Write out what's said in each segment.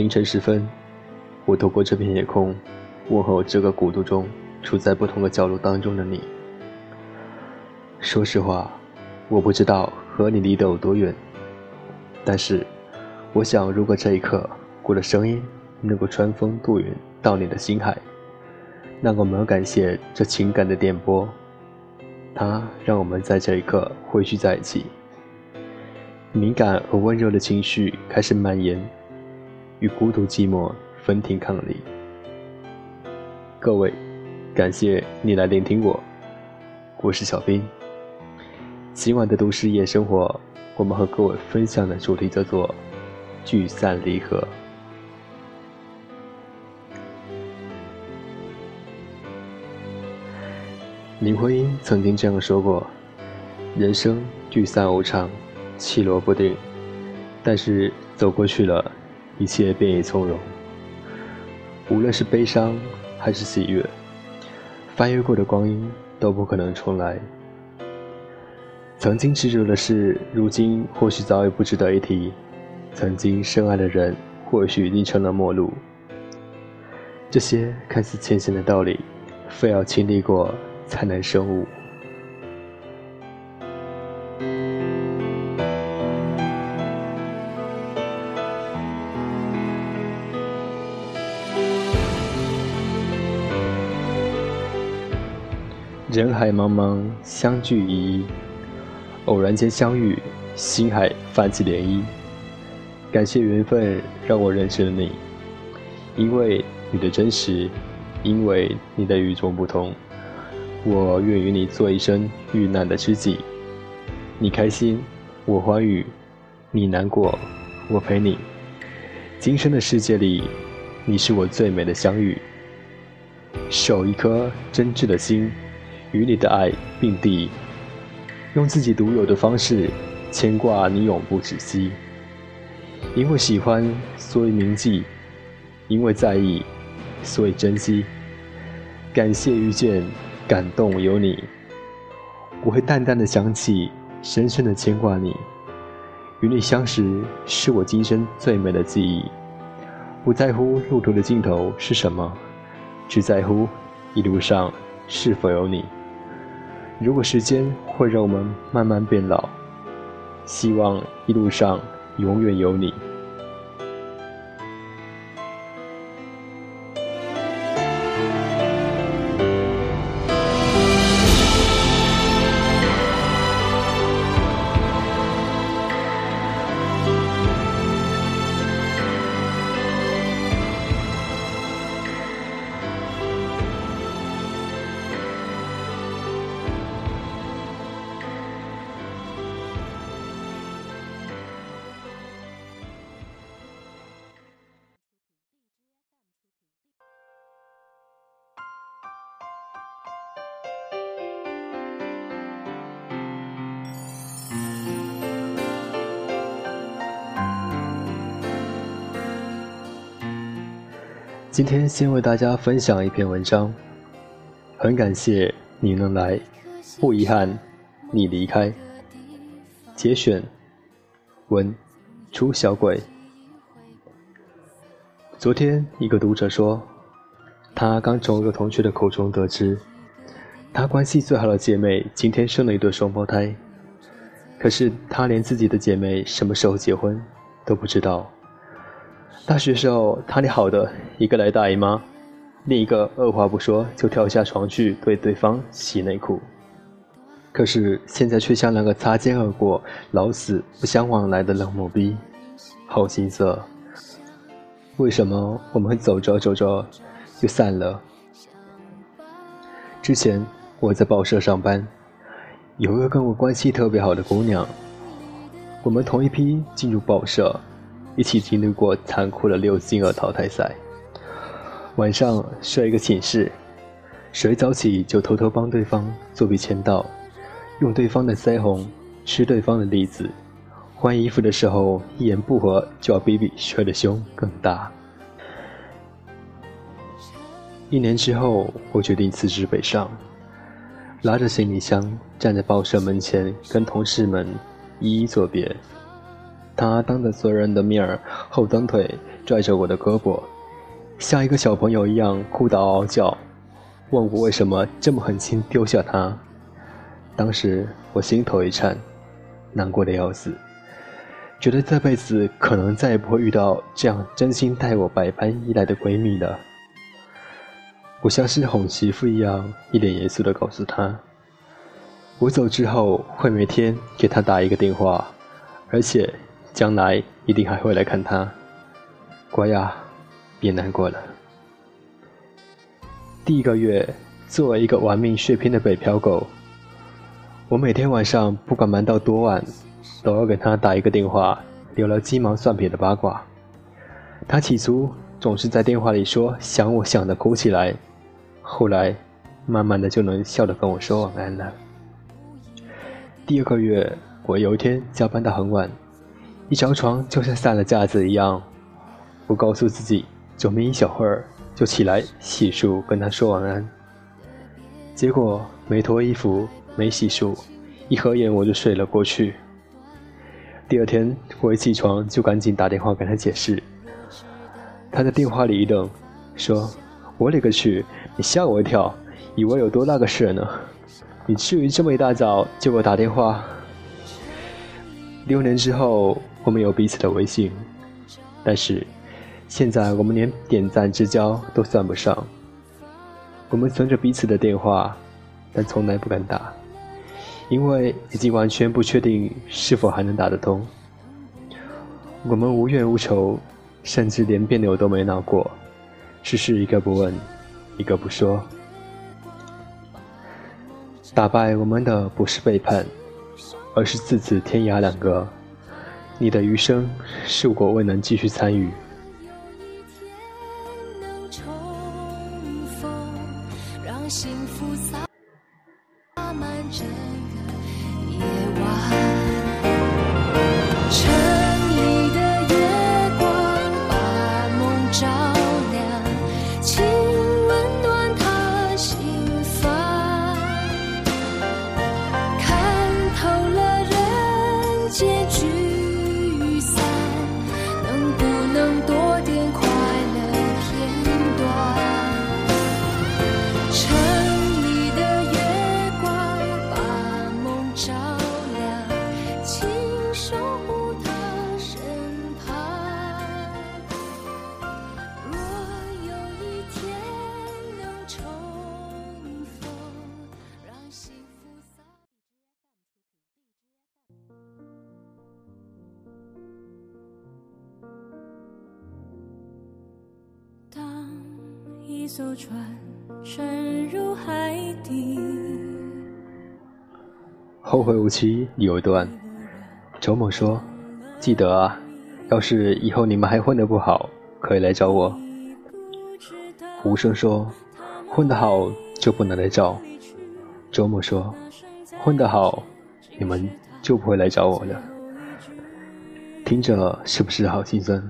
凌晨时分，我透过这片夜空，问候这个孤独中处在不同的角落当中的你。说实话，我不知道和你离得有多远，但是，我想，如果这一刻我的声音能够穿风渡云到你的心海，那我们要感谢这情感的电波，它让我们在这一刻汇聚在一起。敏感和温柔的情绪开始蔓延。与孤独寂寞分庭抗礼。各位，感谢你来聆听我，我是小兵。今晚的都市夜生活，我们和各位分享的主题叫做“聚散离合”。林徽因曾经这样说过：“人生聚散无常，起落不定，但是走过去了。”一切便已从容。无论是悲伤还是喜悦，翻越过的光阴都不可能重来。曾经执着的事，如今或许早已不值得一提；曾经深爱的人，或许已经成了陌路。这些看似浅显的道理，非要经历过才能深悟。人海茫茫，相聚依依，偶然间相遇，心海泛起涟漪。感谢缘分让我认识了你，因为你的真实，因为你的与众不同，我愿与你做一生遇难的知己。你开心，我欢愉；你难过，我陪你。今生的世界里，你是我最美的相遇。守一颗真挚的心。与你的爱并蒂，用自己独有的方式牵挂你永不止息。因为喜欢，所以铭记；因为在意，所以珍惜。感谢遇见，感动有你。我会淡淡的想起，深深的牵挂你。与你相识，是我今生最美的记忆。不在乎路途的尽头是什么，只在乎一路上是否有你。如果时间会让我们慢慢变老，希望一路上永远有你。今天先为大家分享一篇文章，很感谢你能来，不遗憾你离开。节选，文，出小鬼。昨天一个读者说，他刚从一个同学的口中得知，他关系最好的姐妹今天生了一对双胞胎，可是他连自己的姐妹什么时候结婚都不知道。大学时候，他俩好的一个来大姨妈，另一个二话不说就跳下床去对对方洗内裤。可是现在却像两个擦肩而过、老死不相往来的冷漠逼，好心塞。为什么我们会走着走着就散了？之前我在报社上班，有个跟我关系特别好的姑娘，我们同一批进入报社。一起经历过残酷的六进二淘汰赛。晚上睡一个寝室，谁早起就偷偷帮对方作弊签到，用对方的腮红，吃对方的栗子，换衣服的时候一言不合就要比比谁的胸更大。一年之后，我决定辞职北上，拉着行李箱站在报社门前，跟同事们一一作别。他当着所有人的面儿后蹬腿拽着我的胳膊，像一个小朋友一样哭得嗷嗷叫，问我为什么这么狠心丢下他。当时我心头一颤，难过的要死，觉得这辈子可能再也不会遇到这样真心待我百般依赖的闺蜜了。我像是哄媳妇一样，一脸严肃地告诉她：“我走之后会每天给她打一个电话，而且将来一定还会来看他。乖呀，别难过了。”第一个月，作为一个玩命血拼的北漂狗，我每天晚上不管忙到多晚，都要给他打一个电话，聊聊鸡毛蒜皮的八卦。他起初总是在电话里说想我想的哭起来。后来，慢慢的就能笑着跟我说晚安了。第二个月，我有一天加班到很晚，一张床就像散了架子一样。我告诉自己，就眯一小会儿，就起来洗漱跟他说晚安。结果没脱衣服，没洗漱，一合眼我就睡了过去。第二天我一起床就赶紧打电话跟他解释。他在电话里一愣，说。我勒个去！你吓我一跳，以为有多大个事呢？你至于这么一大早就给我打电话？六年之后，我们有彼此的微信，但是现在我们连点赞之交都算不上。我们存着彼此的电话，但从来不敢打，因为已经完全不确定是否还能打得通。我们无怨无仇，甚至连别扭都没闹过。只是一个不问，一个不说。打败我们的不是背叛，而是自此天涯两个。你的余生，是我未能继续参与。艘船沉入海底。后会无期有一段，周某说：“记得啊，要是以后你们还混得不好，可以来找我。”无声说：“混得好就不能来找。”周某说：“混得好，你们就不会来找我了。”听着是不是好心酸？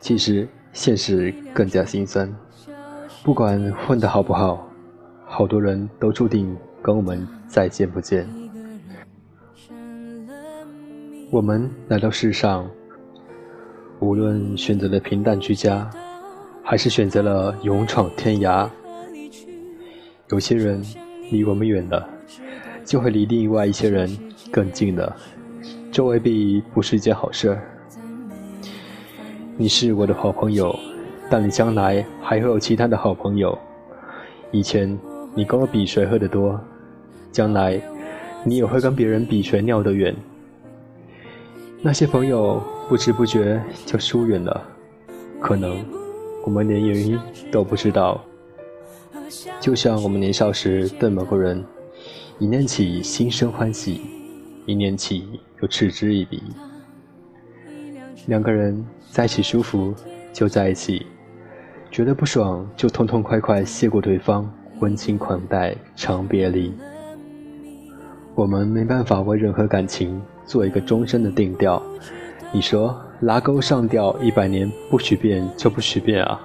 其实现实更加心酸。不管混得好不好，好多人都注定跟我们再见不见。我们来到世上，无论选择了平淡居家，还是选择了勇闯天涯，有些人离我们远了，就会离另外一些人更近了，这未必不是一件好事儿。你是我的好朋友。但你将来还会有其他的好朋友。以前你跟我比谁喝得多，将来你也会跟别人比谁尿得远。那些朋友不知不觉就疏远了，可能我们连原因都不知道。就像我们年少时对某个人，一念起心生欢喜，一念起又嗤之以鼻。两个人在一起舒服，就在一起。觉得不爽就痛痛快快谢过对方，温情款待，长别离。我们没办法为任何感情做一个终身的定调。你说拉钩上吊一百年不许变就不许变啊！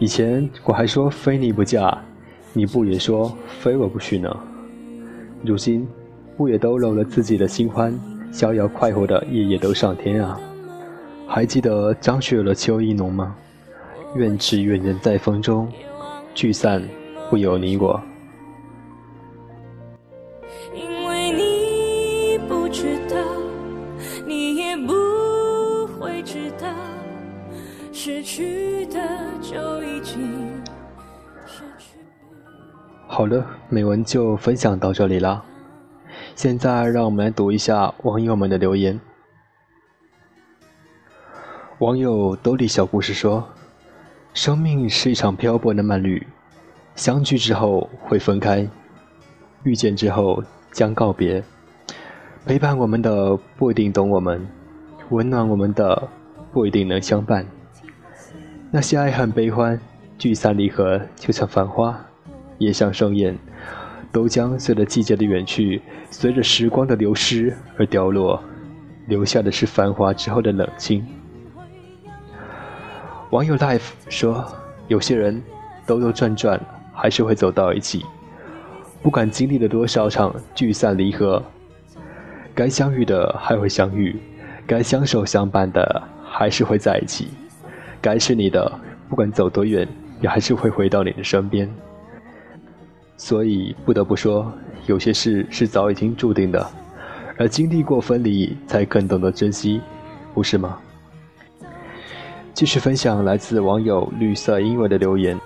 以前我还说非你不嫁，你不也说非我不娶呢？如今不也都搂了自己的新欢，逍遥快活的夜夜都上天啊！还记得张学友的《秋意浓》吗？愿只愿人在风中，聚散不由你我。因为你不知道，你也不会知道，失去的就已经失去。好了，美文就分享到这里了。现在让我们来读一下网友们的留言。网友兜里小故事说：“生命是一场漂泊的慢旅，相聚之后会分开，遇见之后将告别。陪伴我们的不一定懂我们，温暖我们的不一定能相伴。那些爱恨悲欢，聚散离合，就像繁花，也像盛宴。”都将随着季节的远去，随着时光的流失而凋落，留下的是繁华之后的冷清。网友 life 说：“有些人兜兜转转，还是会走到一起。不管经历了多少场聚散离合，该相遇的还会相遇，该相守相伴的还是会在一起。该是你的，不管走多远，也还是会回到你的身边。”所以不得不说，有些事是早已经注定的，而经历过分离，才更懂得珍惜，不是吗？继续分享来自网友绿色音乐的留言。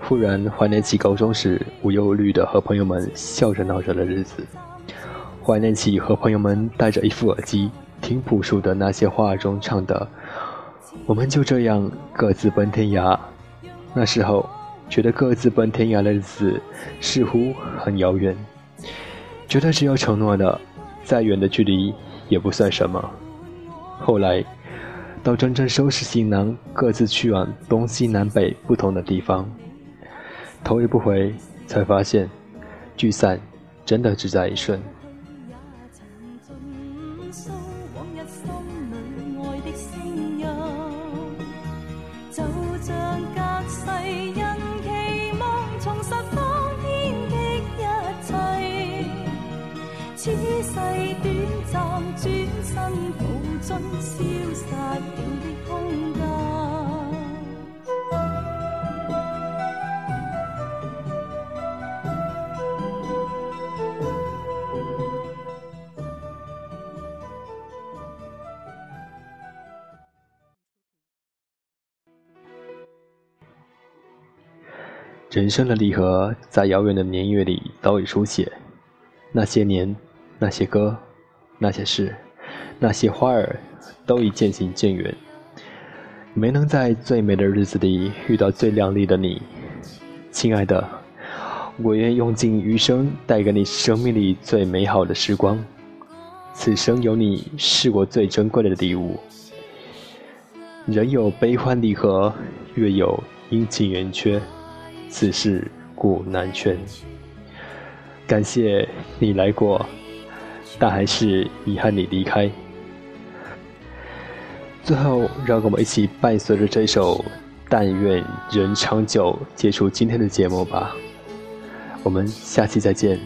忽然怀念起高中时无忧无虑的和朋友们笑着闹着的日子，怀念起和朋友们戴着一副耳机听朴树的那些话中唱的“我们就这样各自奔天涯”，那时候。觉得各自奔天涯的日子似乎很遥远，觉得只有承诺的，再远的距离也不算什么。后来，到真正收拾行囊，各自去往东西南北不同的地方，头也不回，才发现，聚散真的只在一瞬。此世短暂，转身抱樽消散人生的离合，在遥远的年月里早已书写。那些年，那些歌，那些事，那些花儿，都已渐行渐远。没能在最美的日子里遇到最靓丽的你，亲爱的，我愿用尽余生带给你生命里最美好的时光。此生有你，是我最珍贵的礼物。人有悲欢离合，月有阴晴圆缺。此事古难全。感谢你来过，但还是遗憾你离开。最后，让我们一起伴随着这首《但愿人长久》结束今天的节目吧。我们下期再见。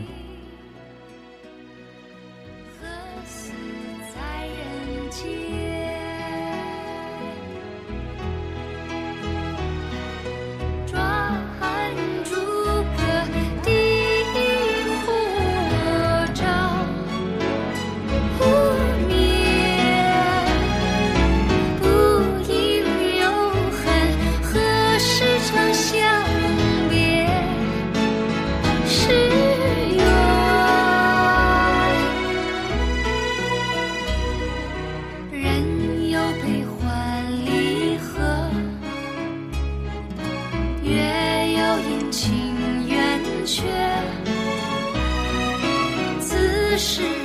这是